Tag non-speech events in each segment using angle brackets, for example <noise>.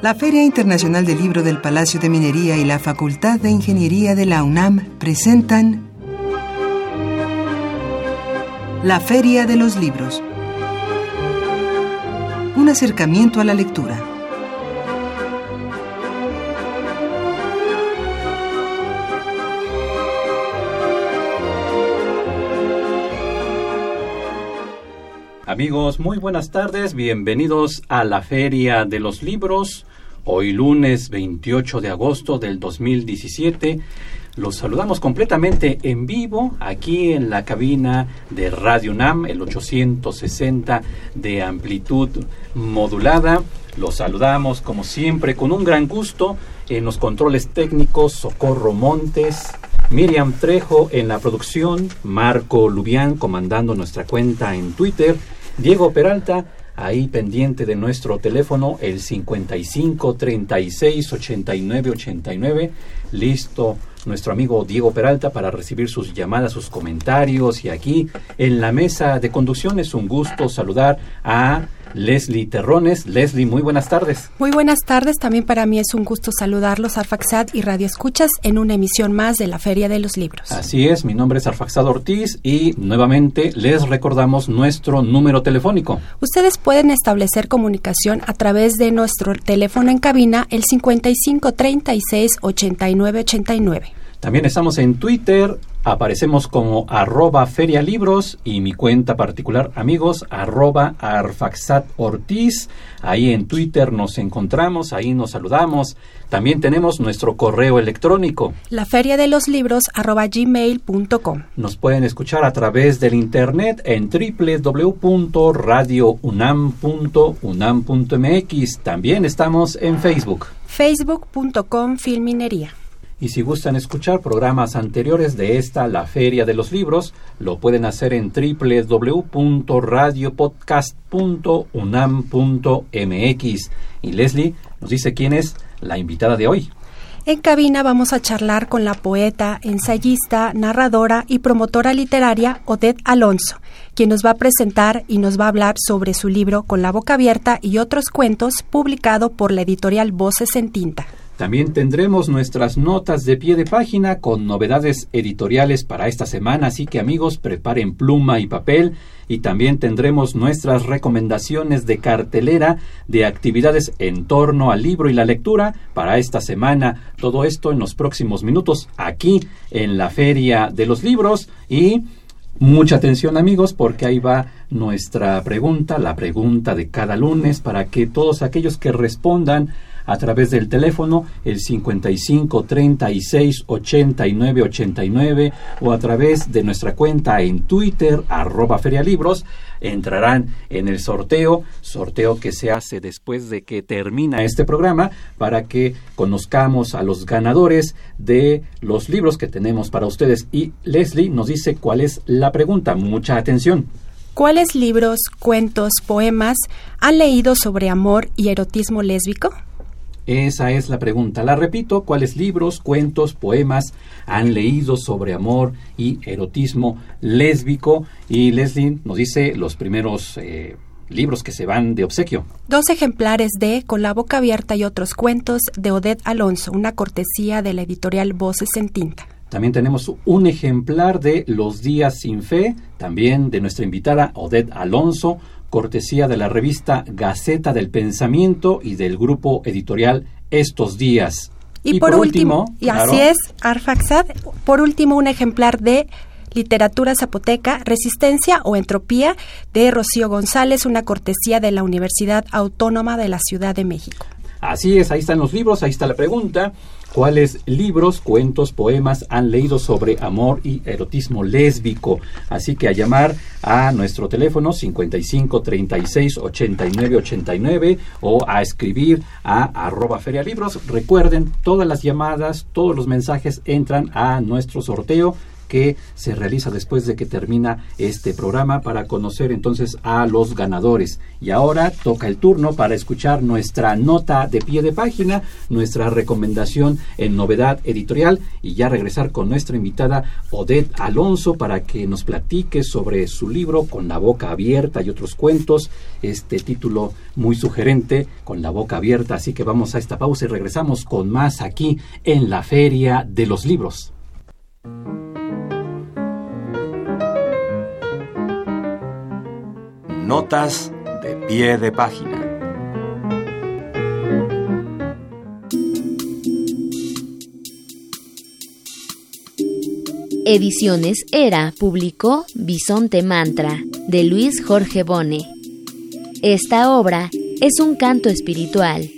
La Feria Internacional del Libro del Palacio de Minería y la Facultad de Ingeniería de la UNAM presentan La Feria de los Libros. Un acercamiento a la lectura. Amigos, muy buenas tardes, bienvenidos a la Feria de los Libros. Hoy lunes 28 de agosto del 2017. Los saludamos completamente en vivo aquí en la cabina de Radio NAM, el 860 de amplitud modulada. Los saludamos como siempre con un gran gusto en los controles técnicos Socorro Montes, Miriam Trejo en la producción, Marco Lubián comandando nuestra cuenta en Twitter Diego Peralta, ahí pendiente de nuestro teléfono, el 55 36 89 89. Listo nuestro amigo Diego Peralta para recibir sus llamadas, sus comentarios. Y aquí en la mesa de conducción es un gusto saludar a Leslie Terrones. Leslie, muy buenas tardes. Muy buenas tardes. También para mí es un gusto saludarlos, Arfaxad y Radio Escuchas, en una emisión más de la Feria de los Libros. Así es, mi nombre es Arfaxad Ortiz y nuevamente les recordamos nuestro número telefónico. Ustedes pueden establecer comunicación a través de nuestro teléfono en cabina, el 55 36 89 89. También estamos en Twitter, aparecemos como arroba ferialibros y mi cuenta particular, amigos, arroba arfaxat ortiz. Ahí en Twitter nos encontramos, ahí nos saludamos. También tenemos nuestro correo electrónico. La feria de los libros arroba gmail.com. Nos pueden escuchar a través del internet en www.radiounam.unam.mx. También estamos en Facebook. Facebook.com Filminería. Y si gustan escuchar programas anteriores de esta, la Feria de los Libros, lo pueden hacer en www.radiopodcast.unam.mx. Y Leslie nos dice quién es la invitada de hoy. En cabina vamos a charlar con la poeta, ensayista, narradora y promotora literaria Odette Alonso, quien nos va a presentar y nos va a hablar sobre su libro Con la boca abierta y otros cuentos, publicado por la editorial Voces en Tinta. También tendremos nuestras notas de pie de página con novedades editoriales para esta semana, así que amigos preparen pluma y papel y también tendremos nuestras recomendaciones de cartelera de actividades en torno al libro y la lectura para esta semana. Todo esto en los próximos minutos aquí en la Feria de los Libros y Mucha atención amigos porque ahí va nuestra pregunta, la pregunta de cada lunes para que todos aquellos que respondan a través del teléfono el 55 36 89 89 o a través de nuestra cuenta en Twitter arroba ferialibros entrarán en el sorteo, sorteo que se hace después de que termina este programa para que conozcamos a los ganadores de los libros que tenemos para ustedes. Y Leslie nos dice cuál es la pregunta. Mucha atención. ¿Cuáles libros, cuentos, poemas han leído sobre amor y erotismo lésbico? Esa es la pregunta. La repito, ¿cuáles libros, cuentos, poemas han leído sobre amor y erotismo lésbico? Y Leslie nos dice los primeros eh, libros que se van de obsequio. Dos ejemplares de Con la boca abierta y otros cuentos de Odette Alonso, una cortesía de la editorial Voces en Tinta. También tenemos un ejemplar de Los días sin fe, también de nuestra invitada Odette Alonso, cortesía de la revista Gaceta del Pensamiento y del grupo editorial Estos Días. Y, por, último, y así es, Arfaxad, por último un ejemplar de Literatura Zapoteca, Resistencia o Entropía de Rocío González, una cortesía de la Universidad Autónoma de la Ciudad de México. Así es, ahí están los libros, ahí está la pregunta. ¿Cuáles libros, cuentos, poemas han leído sobre amor y erotismo lésbico? Así que a llamar a nuestro teléfono 55 36 89 89 o a escribir a arroba ferialibros. Recuerden, todas las llamadas, todos los mensajes entran a nuestro sorteo que se realiza después de que termina este programa para conocer entonces a los ganadores. Y ahora toca el turno para escuchar nuestra nota de pie de página, nuestra recomendación en novedad editorial y ya regresar con nuestra invitada Odette Alonso para que nos platique sobre su libro Con la boca abierta y otros cuentos, este título muy sugerente, Con la boca abierta, así que vamos a esta pausa y regresamos con más aquí en la Feria de los Libros. Notas de pie de página. Ediciones Era publicó Bisonte Mantra de Luis Jorge Bone. Esta obra es un canto espiritual,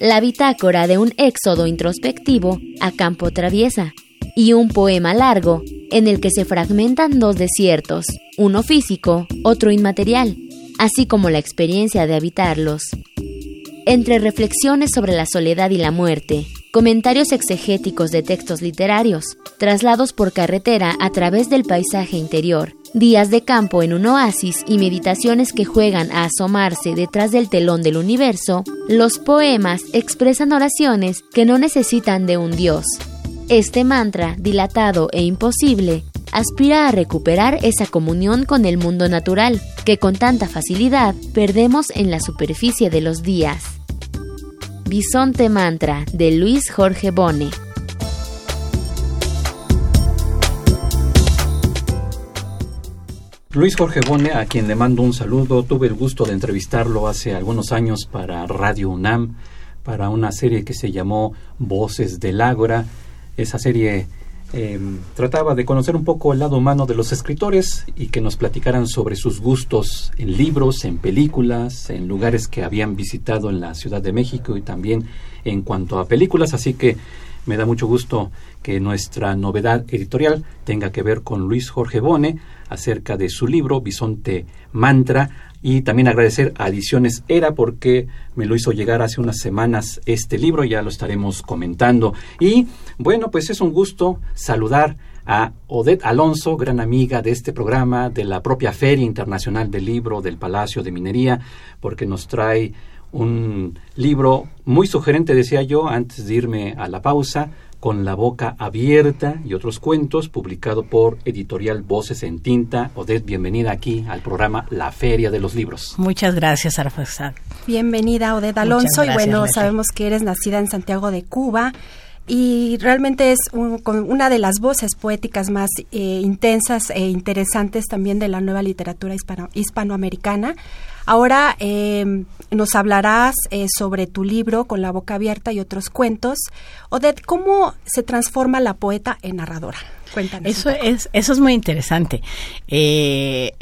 la bitácora de un éxodo introspectivo a campo traviesa y un poema largo en el que se fragmentan dos desiertos, uno físico, otro inmaterial, así como la experiencia de habitarlos. Entre reflexiones sobre la soledad y la muerte, comentarios exegéticos de textos literarios, traslados por carretera a través del paisaje interior, días de campo en un oasis y meditaciones que juegan a asomarse detrás del telón del universo, los poemas expresan oraciones que no necesitan de un dios. Este mantra, dilatado e imposible, aspira a recuperar esa comunión con el mundo natural que con tanta facilidad perdemos en la superficie de los días. Bisonte Mantra de Luis Jorge Bone. Luis Jorge Bone, a quien le mando un saludo, tuve el gusto de entrevistarlo hace algunos años para Radio UNAM, para una serie que se llamó Voces del Ágora. Esa serie Em, trataba de conocer un poco el lado humano de los escritores y que nos platicaran sobre sus gustos en libros, en películas, en lugares que habían visitado en la Ciudad de México y también en cuanto a películas. Así que me da mucho gusto que nuestra novedad editorial tenga que ver con Luis Jorge Bone acerca de su libro Bisonte Mantra y también agradecer a Ediciones Era porque me lo hizo llegar hace unas semanas este libro, ya lo estaremos comentando. Y bueno, pues es un gusto saludar a Odette Alonso, gran amiga de este programa, de la propia Feria Internacional del Libro del Palacio de Minería, porque nos trae un libro muy sugerente, decía yo, antes de irme a la pausa, con la boca abierta y otros cuentos, publicado por Editorial Voces en Tinta. Odette, bienvenida aquí al programa La Feria de los Libros. Muchas gracias, Arfasad. Bienvenida, Odette Alonso. y bueno, sabemos que eres nacida en Santiago de Cuba y realmente es una de las voces poéticas más eh, intensas e interesantes también de la nueva literatura hispanoamericana. Ahora em, nos hablarás eh, sobre tu libro Con la boca abierta y otros cuentos. Odette, ¿cómo se transforma la poeta en narradora? Cuéntanos. Eso es, eso es muy interesante. Eh,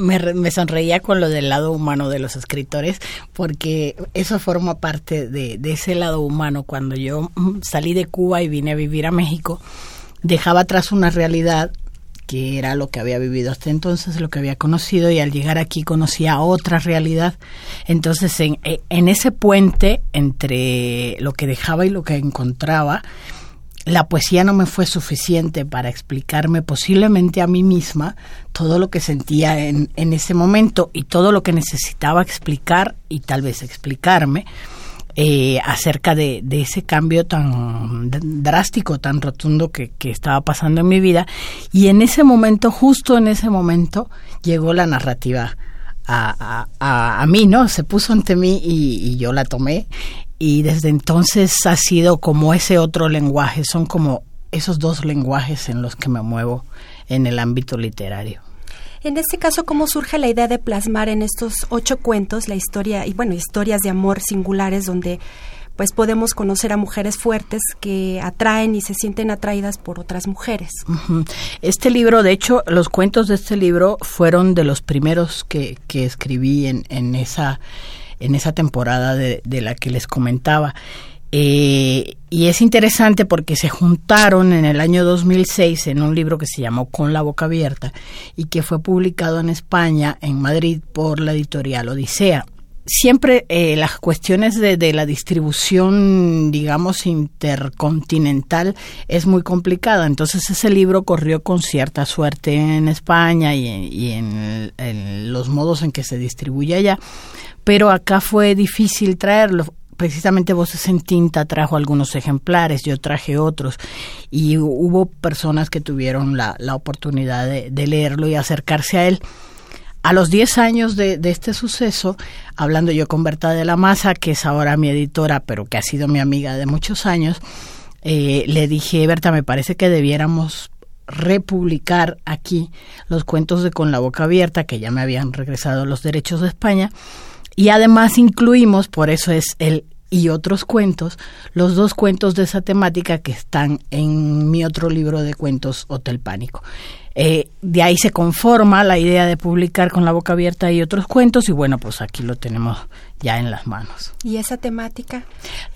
me, sonreía con lo del lado humano de los escritores, porque eso forma parte de, de, ese lado humano. Cuando yo mm, salí de Cuba y vine a vivir a México, dejaba atrás una realidad que era lo que había vivido hasta entonces, lo que había conocido, y al llegar aquí conocía otra realidad. Entonces, en, eh, en ese puente entre lo que dejaba y lo que encontraba, la poesía no me fue suficiente para explicarme posiblemente a mí misma todo lo que sentía en, en ese momento y todo lo que necesitaba explicar y tal vez explicarme eh, acerca de, ese cambio tan drástico, tan rotundo que, estaba pasando en mi vida. Y en ese momento, justo en ese momento, llegó la narrativa a, a, a, mí, ¿no? Se puso ante mí y, yo la tomé. Y desde entonces ha sido como ese otro lenguaje, son como esos dos lenguajes en los que me muevo en el ámbito literario. En este caso, ¿cómo surge la idea de plasmar en estos ocho cuentos la historia, y bueno, historias de amor singulares donde pues podemos conocer a mujeres fuertes que atraen y se sienten atraídas por otras mujeres. Este libro, de hecho, los cuentos de este libro fueron de los primeros que, que escribí en, en, esa, en esa temporada de, la que les comentaba. Eh, y es interesante porque se juntaron en el año 2006 en un libro que se llamó Con la boca abierta y que fue publicado en España, en Madrid, por la editorial Odisea. Siempre eh, las cuestiones de, de, la distribución, digamos, intercontinental es muy complicada. Entonces ese libro corrió con cierta suerte en España y, y en, en, los modos en que se distribuye allá. Pero acá fue difícil traerlo precisamente Voces en Tinta trajo algunos ejemplares, yo traje otros y hubo personas que tuvieron la, la oportunidad de, de, leerlo y acercarse a él. A los 10 años de, este suceso, hablando yo con Berta de la Maza, que es ahora mi editora, pero que ha sido mi amiga de muchos años, eh, le dije, Berta, me parece que debiéramos republicar aquí los cuentos de Con la boca abierta, que ya me habían regresado los derechos de España, y además incluimos, por eso es el y otros cuentos, los dos cuentos de esa temática que están en mi otro libro de cuentos, Hotel Pánico. Eh, de ahí se conforma la idea de publicar con la boca abierta y otros cuentos y bueno, pues aquí lo tenemos ya en las manos. ¿Y esa temática?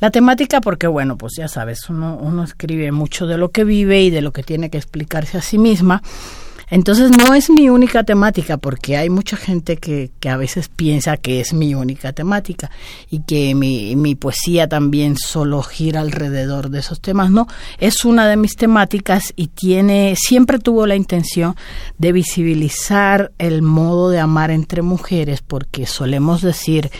La temática porque bueno, pues ya sabes, uno, uno escribe mucho de lo que vive y de lo que tiene que explicarse a sí misma entonces no es mi única temática, porque hay mucha gente que, que a veces piensa que es mi única temática y que mi, mi poesía también solo gira alrededor de esos temas. No, es una de mis temáticas y tiene, siempre tuvo la intención de visibilizar el modo de amar entre mujeres, porque solemos decir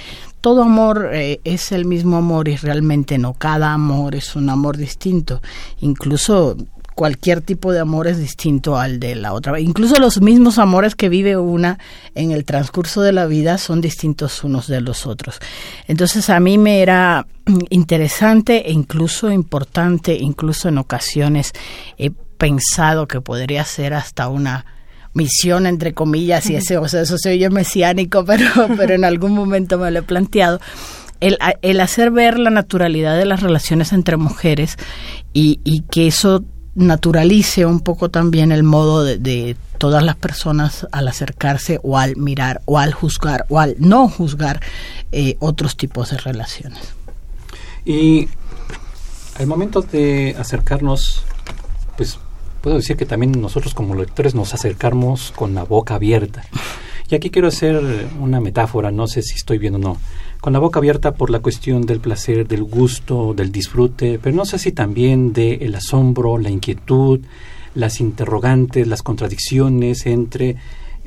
todo amor eh, es el mismo amor y realmente no, cada amor es un amor distinto. Incluso cualquier tipo de amor es distinto al de la otra. Incluso los mismos amores que vive una en el transcurso de la vida son distintos unos de los otros. Entonces a mí me era <clears throat> interesante e incluso importante, incluso en ocasiones he pensado que podría ser hasta una misión entre comillas y ese o sea, eso se oye mesiánico <laughs> pero pero en algún momento me lo he planteado el, el, hacer ver la naturalidad de las relaciones entre mujeres y, y que eso naturalice un poco también el modo de, todas las personas al acercarse o al mirar o al juzgar o al no juzgar eh, otros tipos de relaciones. Y al momento de acercarnos, pues puedo decir que también nosotros como lectores nos acercamos con la boca abierta. Y aquí quiero hacer una metáfora, no sé si estoy bien o no con la boca abierta por la cuestión del placer, del gusto, del disfrute, pero no sé si también del el asombro, la inquietud, las interrogantes, las contradicciones entre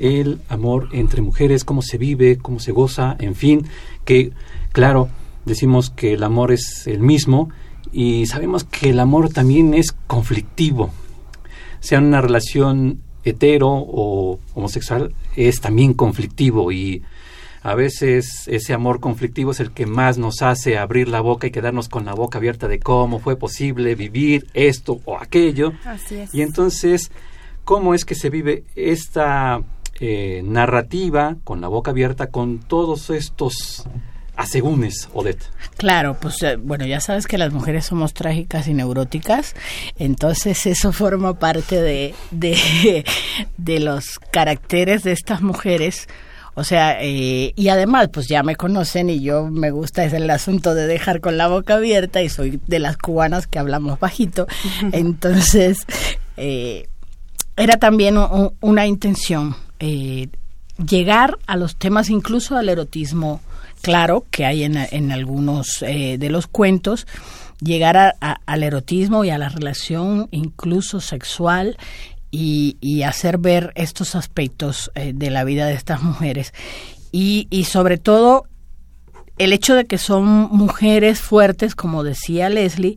el amor entre mujeres, cómo se vive, cómo se goza, en fin, que claro, decimos que el amor es el mismo y sabemos que el amor también es conflictivo, sea una relación hetero o homosexual, es también conflictivo y a veces ese amor conflictivo es el que más nos hace abrir la boca y quedarnos con la boca abierta de cómo fue posible vivir esto o aquello. Así es. Y entonces, ¿cómo es que se vive esta eh, narrativa con la boca abierta con todos estos asegúnes, Odette? Claro, pues eh, bueno, ya sabes que las mujeres somos trágicas y neuróticas, entonces eso forma parte de, de, <laughs> de los caracteres de estas mujeres o sea, eh, y además, pues ya me conocen y yo me gusta es el asunto de dejar con la boca abierta y soy de las cubanas que hablamos bajito. <laughs> Entonces, eh, era también un, una intención eh, llegar a los temas, incluso al erotismo claro que hay en, en algunos eh, de los cuentos, llegar a, a, al erotismo y a la relación incluso sexual y, y hacer ver estos aspectos eh, de la vida de estas mujeres. Y, y sobre todo el hecho de que son mujeres fuertes, como decía Leslie,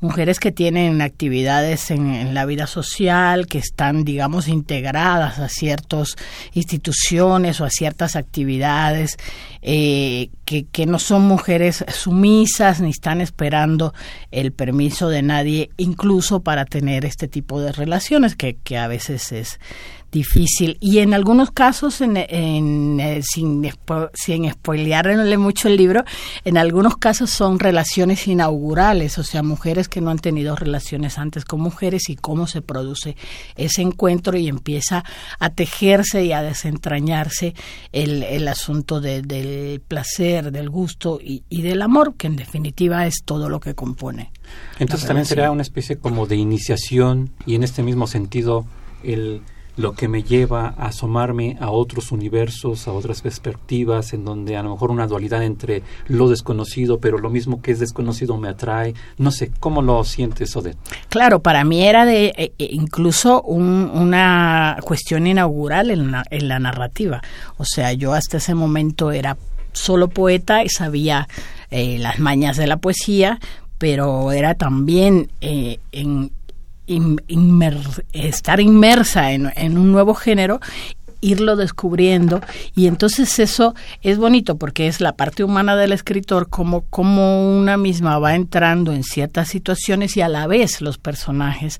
mujeres que tienen actividades en, la vida social, que están, digamos, integradas a ciertas instituciones o a ciertas actividades, eh, que, que no son mujeres sumisas ni están esperando el permiso de nadie, incluso para tener este tipo de relaciones, que, que a veces es difícil. Y en algunos casos en, en, eh, sin, sin spoilearle mucho el libro en algunos casos son relaciones inaugurales o sea mujeres que no han tenido relaciones antes con mujeres y cómo se produce ese encuentro y empieza a tejerse y a desentrañarse el, el asunto de, del placer del gusto y, y del amor que en definitiva es todo lo que compone entonces también será una especie como de iniciación y en este mismo sentido el lo que me lleva a asomarme a otros universos, a otras perspectivas, en donde a lo mejor una dualidad entre lo desconocido, pero lo mismo que es desconocido me atrae. No sé, ¿cómo lo sientes, Odette? Claro, para mí era de eh, eh, incluso una cuestión inaugural en la, en la narrativa. O sea, yo hasta ese momento era solo poeta y sabía eh, las mañas de la poesía, pero era también en estar inmersa en, un nuevo género irlo descubriendo. Y entonces eso es bonito porque es la parte humana del escritor como, como una misma va entrando en ciertas situaciones y a la vez los personajes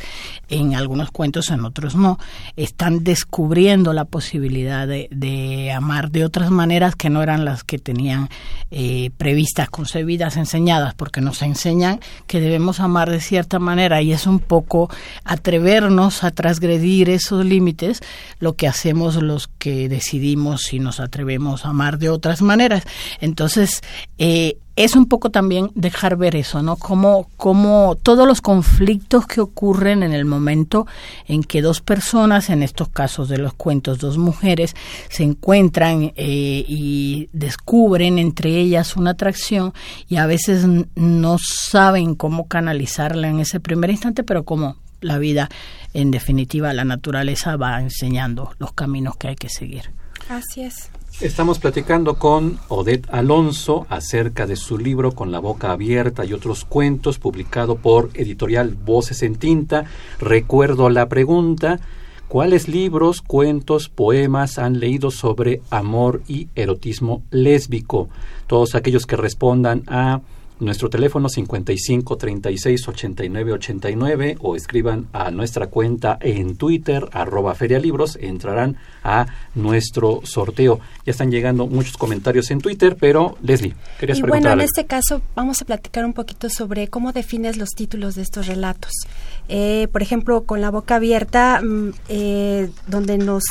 en algunos cuentos, en otros no, están descubriendo la posibilidad de, de amar de otras maneras que no eran las que tenían eh, previstas, concebidas, enseñadas, porque nos enseñan que debemos amar de cierta manera. Y es un poco atrevernos a transgredir esos límites lo que hacemos los que decidimos si nos atrevemos a amar de otras maneras. Entonces, eh, es un poco también dejar ver eso, ¿no? Como, como todos los conflictos que ocurren en el momento en que dos personas, en estos casos de los cuentos, dos mujeres, se encuentran eh, y descubren entre ellas una atracción y a veces no saben cómo canalizarla en ese primer instante, pero como la vida, en definitiva, la naturaleza va enseñando los caminos que hay que seguir. Así es. Estamos platicando con Odette Alonso acerca de su libro Con la boca abierta y otros cuentos, publicado por editorial Voces en Tinta. Recuerdo la pregunta, ¿cuáles libros, cuentos, poemas han leído sobre amor y erotismo lésbico? Todos aquellos que respondan a nuestro teléfono 55 36 89 89 o escriban a nuestra cuenta en Twitter, arroba ferialibros, entrarán a nuestro sorteo. Ya están llegando muchos comentarios en Twitter, pero Leslie, querías y Bueno, en este caso vamos a platicar un poquito sobre cómo defines los títulos de estos relatos. Eh, por ejemplo, con la boca abierta, mm, eh, donde nos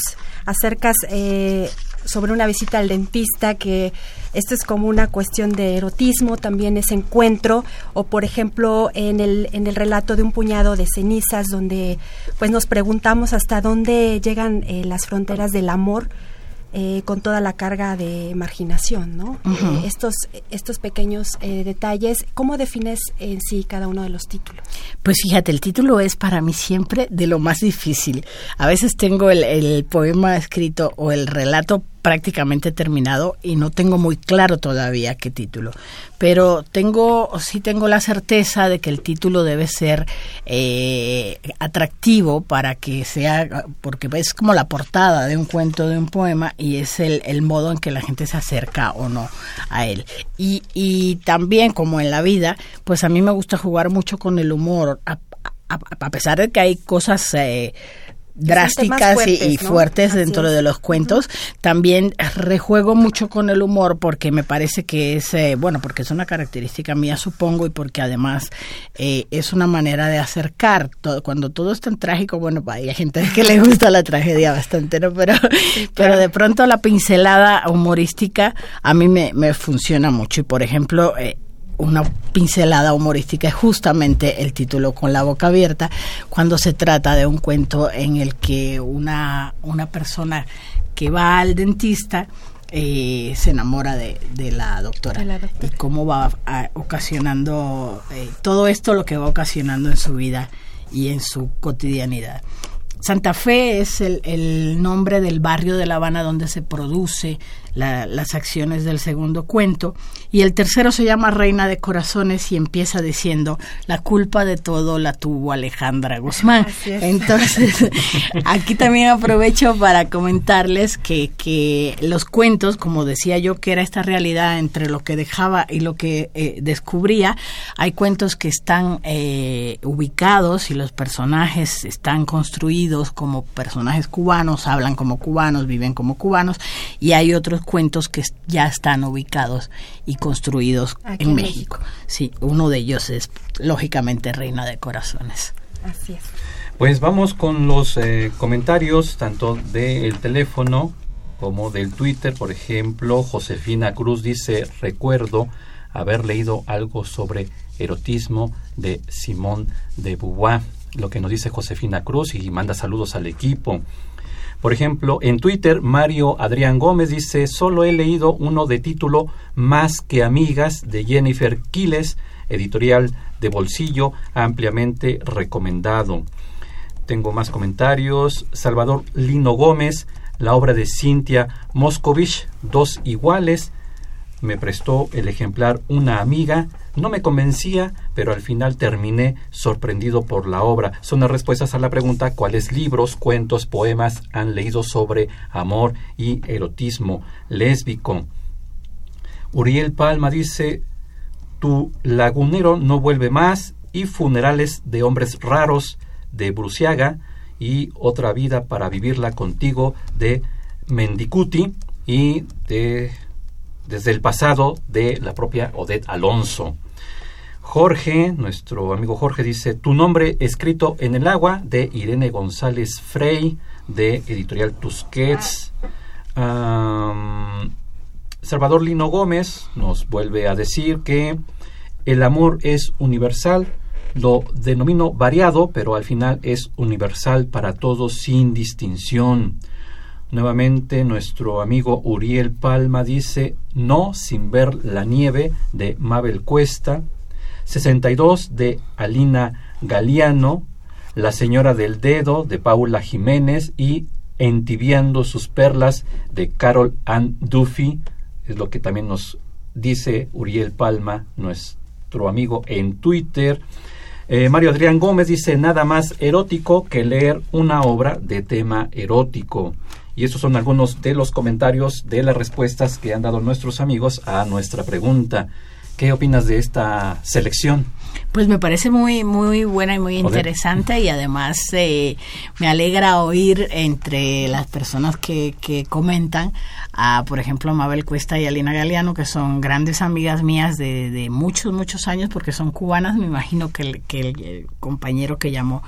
acercas eh, sobre una visita al dentista, que esto es como una cuestión de erotismo, también es encuentro, o por ejemplo en el, en el relato de un puñado de cenizas, donde pues nos preguntamos hasta dónde llegan eh, las fronteras del amor. Eh, con toda la carga de marginación, ¿no? Eh, estos, estos pequeños detalles, ¿cómo defines en sí cada uno de los títulos? Pues fíjate, el título es para mí siempre de lo más difícil. A veces tengo el, el poema escrito o el relato prácticamente terminado y no tengo muy claro todavía qué título. Pero tengo, sí tengo la certeza de que el título debe ser eh, atractivo para que sea, porque es como la portada de un cuento, de un poema, y es el, el modo en que la gente se acerca o no a él. Y, y también, como en la vida, pues a mí me gusta jugar mucho con el humor, a, a, pesar de que hay cosas... Eh, drásticas y, fuertes dentro de los cuentos. También rejuego mucho con el humor porque me parece que es, eh, bueno, porque es una característica mía, supongo, y porque además eh, es una manera de acercar. Todo, cuando todo es tan trágico, bueno, hay gente que le gusta la tragedia bastante, ¿no? Pero, <laughs> pero de pronto la pincelada humorística a mí me, me funciona mucho. Y por ejemplo, eh, una pincelada humorística es justamente el título con la boca abierta cuando se trata de un cuento en el que una, una persona que va al dentista eh, se enamora de, de, la doctora, y cómo va ocasionando eh, todo esto lo que va ocasionando en su vida y en su cotidianidad. Santa Fe es el, el nombre del barrio de La Habana donde se produce las acciones del segundo cuento. Y el tercero se llama Reina de Corazones y empieza diciendo, la culpa de todo la tuvo Alejandra Guzmán. <laughs> Entonces, <laughs> aquí también aprovecho para comentarles que, que los cuentos, como decía yo, que era esta realidad entre lo que dejaba y lo que eh, descubría, hay cuentos que están eh, ubicados y los personajes están construidos como personajes cubanos, hablan como cubanos, viven como cubanos, y hay otros cuentos que ya están ubicados y construidos en, México. Sí, uno de ellos es lógicamente Reina de Corazones. Así es. Pues vamos con los eh, comentarios tanto del teléfono como del Twitter. Por ejemplo, Josefina Cruz dice, recuerdo haber leído algo sobre erotismo de Simón de Beauvoir, lo que nos dice Josefina Cruz y manda saludos al equipo. Por ejemplo, en Twitter, Mario Adrián Gómez dice, solo he leído uno de título Más que Amigas de Jennifer Quiles, editorial de bolsillo, ampliamente recomendado. Tengo más comentarios. Salvador Lino Gómez, la obra de Cintia Moscovich, Dos Iguales. Me prestó el ejemplar una amiga. No me convencía, pero al final terminé sorprendido por la obra. Son las respuestas a la pregunta cuáles libros, cuentos, poemas han leído sobre amor y erotismo lésbico. Uriel Palma dice, Tu lagunero no vuelve más y funerales de hombres raros de Bruciaga y Otra vida para vivirla contigo de Mendicuti y de desde el pasado de la propia Odette Alonso. Jorge, nuestro amigo Jorge dice, tu nombre escrito en el agua de Irene González Frey de Editorial Tusquets. Salvador Lino Gómez nos vuelve a decir que el amor es universal, lo denomino variado, pero al final es universal para todos sin distinción. Nuevamente nuestro amigo Uriel Palma dice No sin ver la nieve de Mabel Cuesta. 62 de Alina Galiano. La señora del dedo de Paula Jiménez y Entibiando sus perlas de Carol Ann Duffy. Es lo que también nos dice Uriel Palma, nuestro amigo en Twitter. Eh, Mario Adrián Gómez dice nada más erótico que leer una obra de tema erótico. Y esos son algunos de los comentarios de las respuestas que han dado nuestros amigos a nuestra pregunta. ¿Qué opinas de esta selección? Pues me parece muy muy buena y muy interesante y además eh, me alegra oír entre las personas que, que comentan a, por ejemplo, Mabel Cuesta y Alina Galeano, que son grandes amigas mías de, de muchos, muchos años porque son cubanas. Me imagino que el, que el compañero que llamó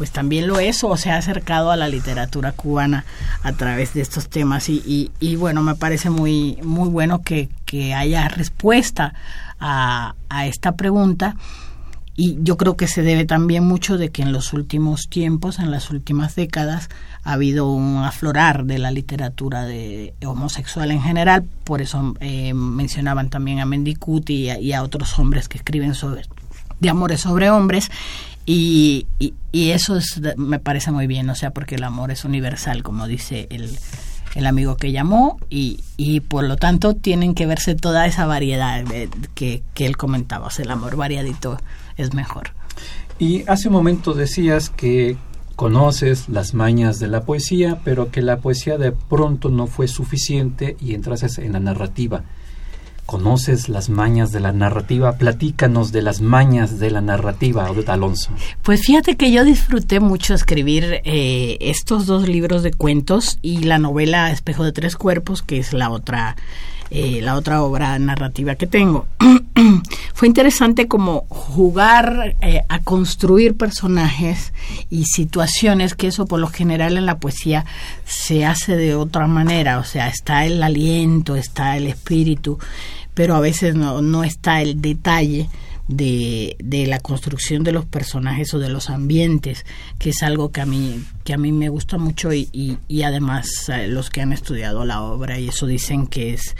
pues también lo es o se ha acercado a la literatura cubana a través de estos temas y, y, bueno, me parece muy, muy bueno que, que haya respuesta a, a esta pregunta y yo creo que se debe también mucho de que en los últimos tiempos, en las últimas décadas, ha habido un aflorar de la literatura de homosexual en general. Por eso eh, mencionaban también a Mendicuti y y a otros hombres que escriben sobre de amores sobre hombres y, y, eso es, me parece muy bien, o sea, porque el amor es universal, como dice el, el amigo que llamó, y, y por lo tanto tienen que verse toda esa variedad que, que él comentaba, o el amor variadito es mejor. Y hace un momento decías que conoces las mañas de la poesía, pero que la poesía de pronto no fue suficiente y entrases en la narrativa. ¿Conoces las mañas de la narrativa? Platícanos de las mañas de la narrativa, Odette Alonso. Pues fíjate que yo disfruté mucho escribir eh, estos dos libros de cuentos y la novela Espejo de Tres Cuerpos, que es la otra, eh, la otra obra narrativa que tengo. <clears throat> Fue interesante como jugar eh, a construir personajes y situaciones, que eso por lo general en la poesía se hace de otra manera, o sea, está el aliento, está el espíritu pero a veces no, no está el detalle de, de, la construcción de los personajes o de los ambientes, que es algo que a mí, que a mí me gusta mucho y, y, además eh, los que han estudiado la obra y eso dicen que es,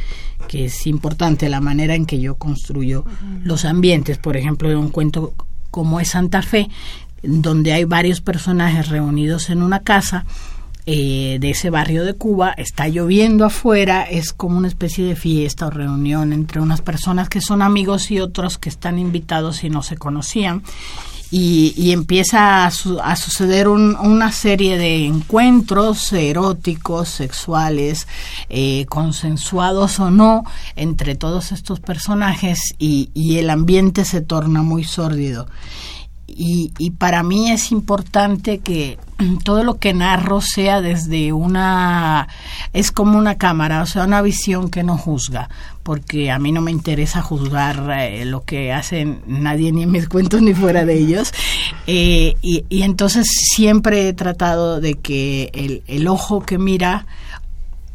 que es importante la manera en que yo construyo los ambientes. Por ejemplo, en un cuento como es Santa Fe, donde hay varios personajes reunidos en una casa, eh, de ese barrio de Cuba, está lloviendo afuera, es como una especie de fiesta o reunión entre unas personas que son amigos y otros que están invitados y no se conocían. Y, empieza a, suceder una serie de encuentros eróticos, sexuales, eh, consensuados o no, entre todos estos personajes y, y el ambiente se torna muy sórdido. Y, y, para mí es importante que <clears throat> todo lo que narro sea desde una es como una cámara o sea una visión que no juzga porque a mí no me interesa juzgar eh, lo que hacen nadie ni en mis cuentos ni fuera de ellos. <laughs> Eh, y, y, entonces siempre he tratado de que el, el ojo que mira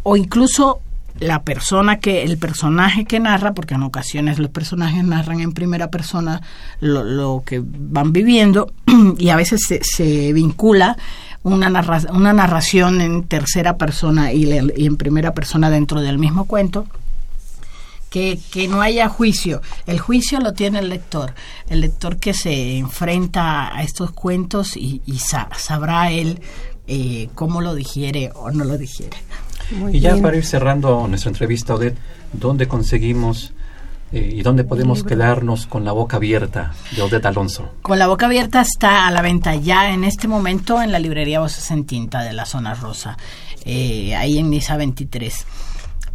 o incluso la persona que, el personaje que narra, porque en ocasiones los personajes narran en primera persona lo, que van viviendo <clears throat> y a veces se, se vincula una, una narración en tercera persona y, y en primera persona dentro del mismo cuento que, que, no haya juicio. El juicio lo tiene el lector. El lector que se enfrenta a estos cuentos y, sabrá él eh, cómo lo digiere o no lo digiere. Y ya para ir cerrando nuestra entrevista, Odette, ¿dónde conseguimos eh, y dónde podemos quedarnos con la boca abierta de Odette Alonso? Con la boca abierta está a la venta ya en este momento en la librería Voces en Tinta de la Zona Rosa, eh, ahí en Nisa 23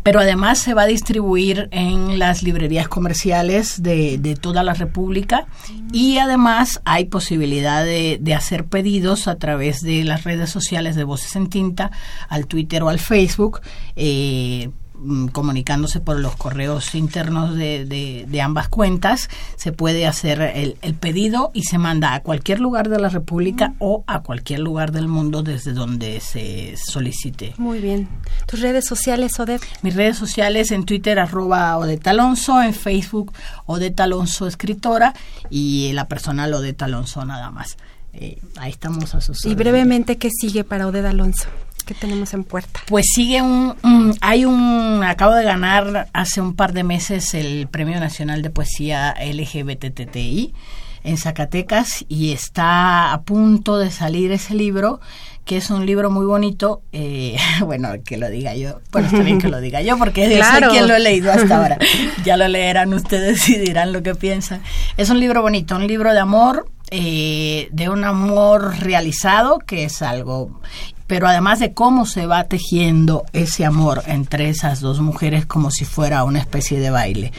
pero además se va a distribuir en las librerías comerciales de, de toda la República y además hay posibilidad de, de, hacer pedidos a través de las redes sociales de Voces en Tinta, al Twitter o al Facebook. Eh, Mm, comunicándose por los correos internos de, de, ambas cuentas, se puede hacer el, el, pedido y se manda a cualquier lugar de la República o a cualquier lugar del mundo desde donde se solicite. Muy bien. ¿Tus redes sociales, Odette? Mis redes sociales en Twitter, arroba Odette Alonso, en Facebook, Odette Alonso Escritora y la personal Odette Alonso nada más. Eh, ahí estamos a sus Y brevemente, ¿qué sigue para Odette Alonso? ¿Qué tenemos en puerta? Pues sigue un, hay un, acabo de ganar hace un par de meses el Premio Nacional de Poesía LGBTTI en Zacatecas y está a punto de salir ese libro que es un libro muy bonito, eh, <laughs> bueno, que lo diga yo, bueno, está bien que lo diga yo, porque claro. sé quién lo he leído hasta ahora, <laughs> ya lo leerán ustedes y dirán lo que piensan. Es un libro bonito, un libro de amor, eh, de un amor realizado, que es algo pero además de cómo se va tejiendo ese amor entre esas dos mujeres como si fuera una especie de baile.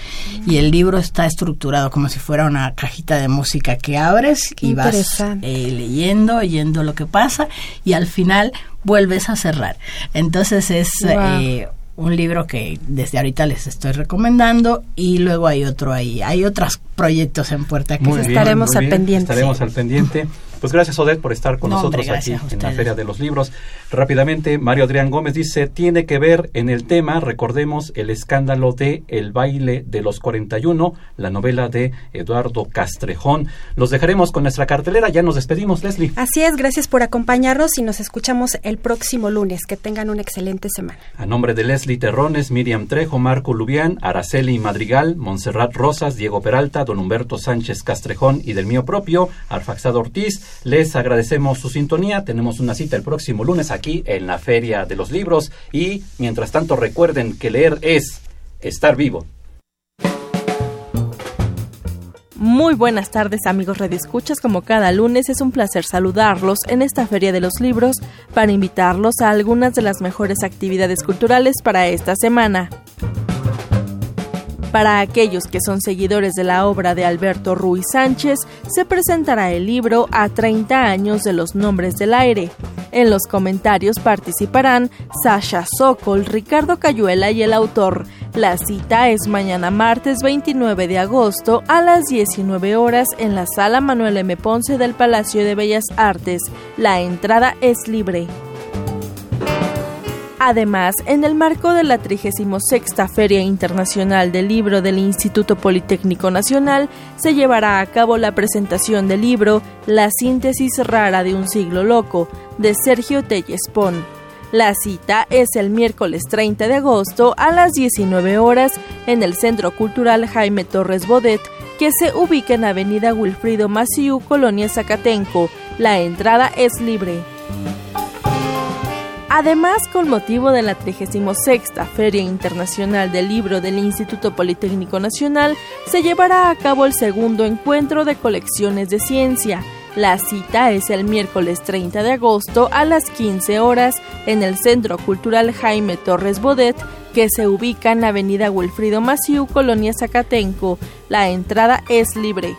Y el libro está estructurado como si fuera una cajita de música que abres y vas eh, leyendo, oyendo lo que pasa y al final vuelves a cerrar. Entonces es... Eh, un libro que desde ahorita les estoy recomendando y luego hay otro ahí. Hay otros proyectos en puerta que estaremos al pendiente. Estaremos al pendiente. Pues gracias, Odette, por estar con nosotros aquí en la Feria de los Libros. Rápidamente, Mario Adrián Gómez dice, tiene que ver en el tema, recordemos, el escándalo de El baile de los 41, la novela de Eduardo Castrejón. Los dejaremos con nuestra cartelera, ya nos despedimos, Leslie. Así es, gracias por acompañarnos y nos escuchamos el próximo lunes. Que tengan una excelente semana. A nombre de Leslie Terrones, Miriam Trejo, Marco Lubián, Araceli Madrigal, Montserrat Rosas, Diego Peralta, don Humberto Sánchez Castrejón y del mío propio, Arfaxado Ortiz, les agradecemos su sintonía. Tenemos una cita el próximo lunes aquí en la Feria de los Libros. Y mientras tanto recuerden que leer es estar vivo. Muy buenas tardes amigos redescuchas, como cada lunes es un placer saludarlos en esta Feria de los Libros para invitarlos a algunas de las mejores actividades culturales para esta semana. Para aquellos que son seguidores de la obra de Alberto Ruiz Sánchez, se presentará el libro A 30 años de los nombres del aire. En los comentarios participarán Sasha Sokol, Ricardo Cayuela y el autor. La cita es mañana martes 29 de agosto a las 19 horas en la sala Manuel M. Ponce del Palacio de Bellas Artes. La entrada es libre. Además, en el marco de la 36 Feria Internacional del Libro del Instituto Politécnico Nacional, se llevará a cabo la presentación del libro La síntesis rara de un siglo loco, de Sergio Tellespón. La cita es el miércoles 30 de agosto a las 19 horas en el Centro Cultural Jaime Torres Bodet, que se ubica en Avenida Wilfrido Maciú, Colonia Zacatenco. La entrada es libre. Además, con motivo de la 36 Feria Internacional del Libro del Instituto Politécnico Nacional, se llevará a cabo el segundo encuentro de colecciones de ciencia. La cita es el miércoles 30 de agosto a las 15 horas en el Centro Cultural Jaime Torres Bodet, que se ubica en la Avenida Wilfrido Maciú, Colonia Zacatenco. La entrada es libre.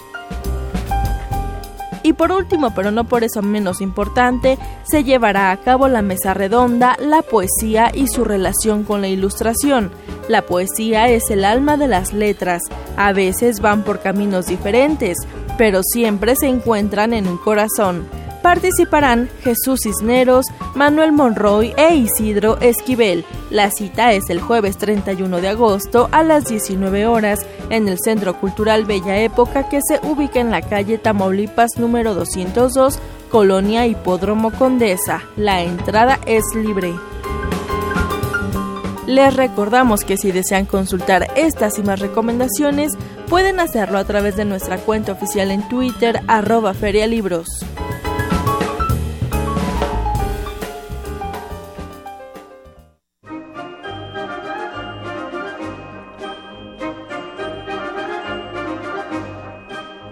Y por último, pero no por eso menos importante, se llevará a cabo la mesa redonda La poesía y su relación con la ilustración. La poesía es el alma de las letras. A veces van por caminos diferentes, pero siempre se encuentran en un corazón. Participarán Jesús Cisneros, Manuel Monroy e Isidro Esquivel. La cita es el jueves 31 de agosto a las 19 horas en el Centro Cultural Bella Época que se ubica en la calle Tamaulipas número 202, Colonia Hipódromo Condesa. La entrada es libre. Les recordamos que si desean consultar estas y más recomendaciones, pueden hacerlo a través de nuestra cuenta oficial en Twitter, arroba ferialibros.